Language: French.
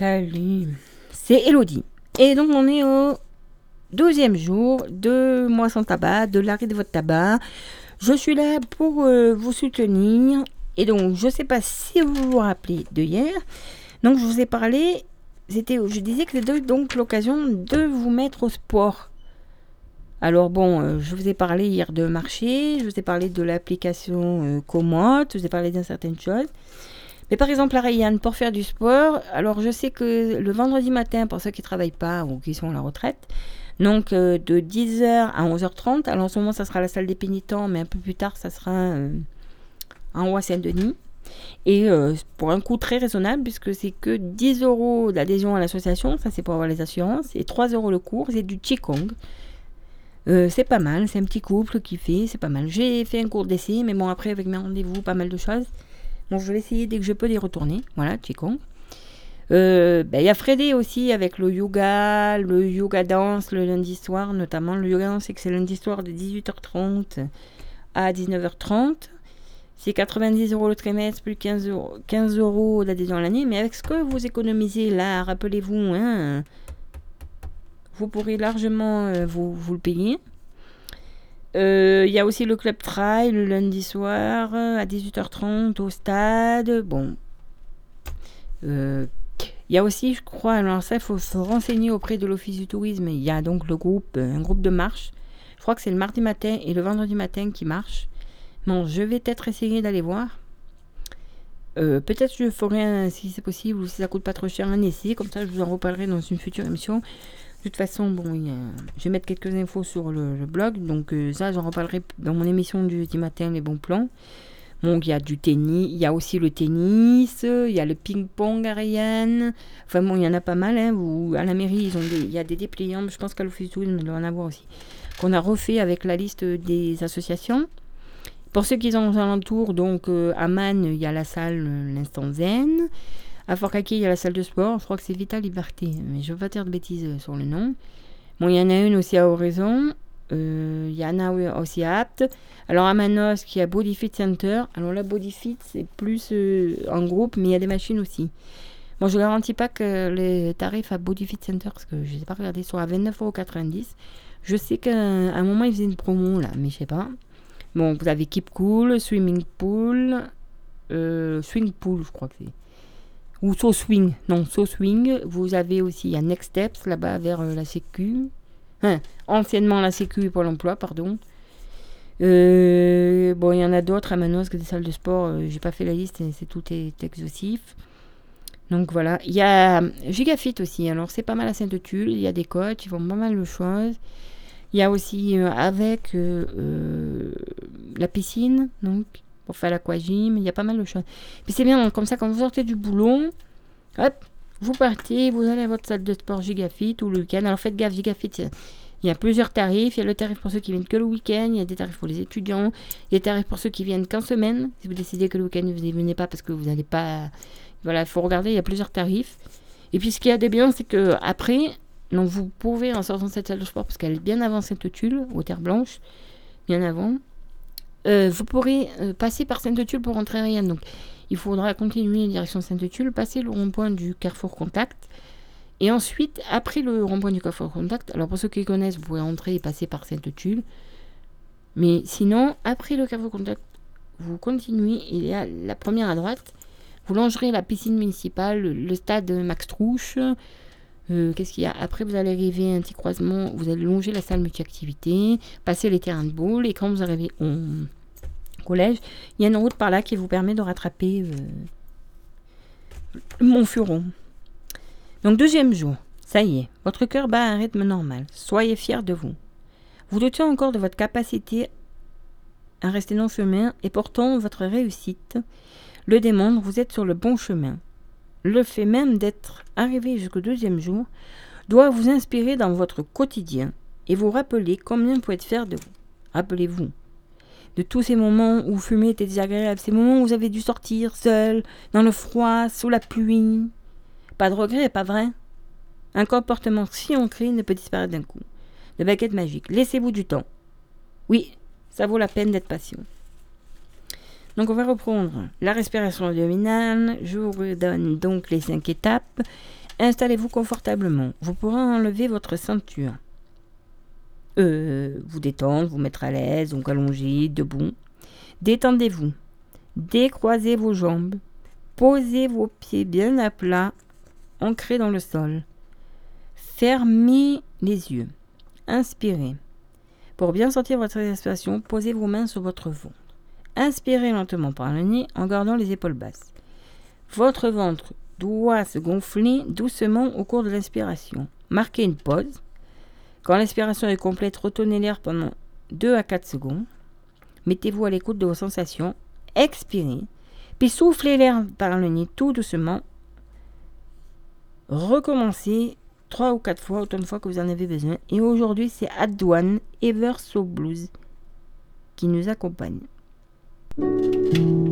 Salut, c'est Elodie. Et donc on est au deuxième jour de Moisson Tabac, de l'arrêt de votre tabac. Je suis là pour euh, vous soutenir. Et donc je ne sais pas si vous vous rappelez de hier. Donc je vous ai parlé, c'était, je disais que c'était donc l'occasion de vous mettre au sport. Alors bon, euh, je vous ai parlé hier de marché, je vous ai parlé de l'application euh, je vous ai parlé d'une certaine chose. Mais par exemple, à Rayane, pour faire du sport, alors je sais que le vendredi matin, pour ceux qui ne travaillent pas ou qui sont à la retraite, donc euh, de 10h à 11h30, alors en ce moment ça sera la salle des pénitents, mais un peu plus tard ça sera euh, en haut Saint-Denis. Et euh, pour un coût très raisonnable, puisque c'est que 10 euros d'adhésion à l'association, ça c'est pour avoir les assurances, et 3 euros le cours, c'est du Qigong. c'est pas mal, c'est un petit couple qui fait, c'est pas mal. J'ai fait un cours d'essai, mais bon, après, avec mes rendez-vous, pas mal de choses. Je vais essayer dès que je peux d'y retourner. Voilà, Qigong. Euh, ben, il y a Freddy aussi avec le yoga, le yoga danse le lundi soir, notamment. Le yoga danse, c'est que c'est lundi soir de 18h30 à 19h30. C'est 90 euros le trimestre, plus 15 euros, 15 euros d'adhésion à l'année. Mais avec ce que vous économisez là, rappelez-vous, hein, vous pourrez largement euh, vous, vous, le payer. Euh, il y a aussi le club trail le lundi soir à 18h30 au stade. Bon. Euh, il y a aussi, je crois, alors ça, il faut se renseigner auprès de l'Office du tourisme. Il y a donc le groupe, euh, un groupe de marche. Je crois que c'est le mardi matin et le vendredi matin qui marche. Bon, je vais peut-être essayer d'aller voir. peut-être je ferai, si c'est possible, ou si ça coûte pas trop cher, un essai. Comme ça, je vous en reparlerai dans une future émission. De toute façon, je vais mettre quelques infos sur le, blog. Donc euh, ça, j'en reparlerai dans mon émission du jeudi matin, les bons plans. Bon, il y a du tennis, il y a aussi le tennis, il y a le ping-pong à Rayanne. Enfin bon, il y en a pas mal. Hein, à la mairie, ils ont il y a des dépliants, je pense qu'à l'office tourisme, il doit en avoir aussi. Qu'on a refait avec la liste des associations. Pour ceux qui sont aux alentours, donc euh, à Man, il y a la salle euh, L'Instant Zen. À Fort il y a la salle de sport, je crois que c'est Vita Liberté, mais je ne veux pas dire de bêtises euh, sur le nom. Bon, il y en a une aussi à Horizon, euh, il y en a aussi à Apt. Alors à Manos, qui a Bodyfit Center. Alors là, Bodyfit, c'est plus euh, en groupe, mais il y a des machines aussi. Bon, je ne garantis pas que les tarifs à Bodyfit Center, parce que je ne sais pas regarder, sont à 29,90€. Je sais qu'à un moment, ils faisaient une promo là, mais je sais pas. Bon, vous avez Keep Cool, Swimming Pool, Swing Pool, je crois que c'est ou So Swing. Non, So Swing. Vous avez aussi, a Next Steps là-bas vers euh, la Sécu. Hein, anciennement la Sécu pour l'emploi, pardon. Euh, bon, il y en a d'autres à Manos que des salles de sport. Euh, j'ai pas fait la liste, c'est tout est exhaustif. Donc voilà. Il y a Gigafit aussi. Alors c'est pas mal à Sainte-Tulle. Il y a des coachs, ils font pas mal de choses. Il y a aussi avec la piscine, donc pour faire l'aquagym, il y a pas mal de choses. Puis c'est bien, comme ça, quand vous sortez du boulot, hop, vous partez, vous allez à votre salle de sport Gigafit ou le week-end. Alors faites gaffe, Gigafit, il y a plusieurs tarifs. Il y a le tarif pour ceux qui viennent que le week-end, il y a des tarifs pour les étudiants, il y a des tarifs pour ceux qui viennent qu'en semaine. Si vous décidez que le week-end, vous ne venez pas parce que vous n'allez pas. Voilà, il faut regarder, il y a plusieurs tarifs. Et puis ce qu'il y a de bien, c'est que après, donc vous pouvez en sortant de cette salle de sport, parce qu'elle est bien avant cette tulle, aux terres blanches, bien avant, euh, vous pourrez euh, passer par Sainte-Tulle pour rentrer à Rien. Donc, il faudra continuer en direction Sainte-Tulle, passer le rond-point du Carrefour Contact. Et ensuite, après le rond-point du Carrefour Contact, alors pour ceux qui connaissent, vous pouvez rentrer et passer par Sainte-Tulle. Mais sinon, après le Carrefour Contact, vous continuez, y a la première à droite. Vous longerez la piscine municipale, le stade Max Trouche. Euh, qu'est-ce qu'il y a? Après, vous allez arriver à un petit croisement, vous allez longer la salle multi-activité, passer les terrains de boule, et quand vous arrivez au collège, il y a une route par là qui vous permet de rattraper euh, Montfuron. Donc, deuxième jour, ça y est, votre cœur bat à un rythme normal. Soyez fiers de vous. Vous doutez encore de votre capacité à rester non chemin, et pourtant, votre réussite le démontre, vous êtes sur le bon chemin le fait même d'être arrivé jusqu'au deuxième jour doit vous inspirer dans votre quotidien et vous rappeler combien vous pouvez fier de vous. Rappelez-vous de tous ces moments où fumer était désagréable, ces moments où vous avez dû sortir seul, dans le froid, sous la pluie. Pas de regret, pas vrai? Un comportement si ancré ne peut disparaître d'un coup. De baguette magique, laissez-vous du temps. Oui, ça vaut la peine d'être patient. Donc on va reprendre la respiration abdominale. Je vous redonne donc les cinq étapes. Installez-vous confortablement. Vous pourrez enlever votre ceinture. Euh, vous détendre, vous mettre à l'aise, donc allongé, debout. Détendez-vous. Décroisez vos jambes. Posez vos pieds bien à plat, ancrés dans le sol. Fermez les yeux. Inspirez. Pour bien sentir votre respiration, posez vos mains sur votre ventre. Inspirez lentement par le nez en gardant les épaules basses. Votre ventre doit se gonfler doucement au cours de l'inspiration. Marquez une pause. Quand l'inspiration est complète, retenez l'air pendant 2 à 4 secondes. Mettez-vous à l'écoute de vos sensations. Expirez. Puis soufflez l'air par le nez tout doucement. Recommencez 3 ou 4 fois, autant de fois que vous en avez besoin. Et aujourd'hui, c'est Adouane Ever So Blues qui nous accompagne. thank you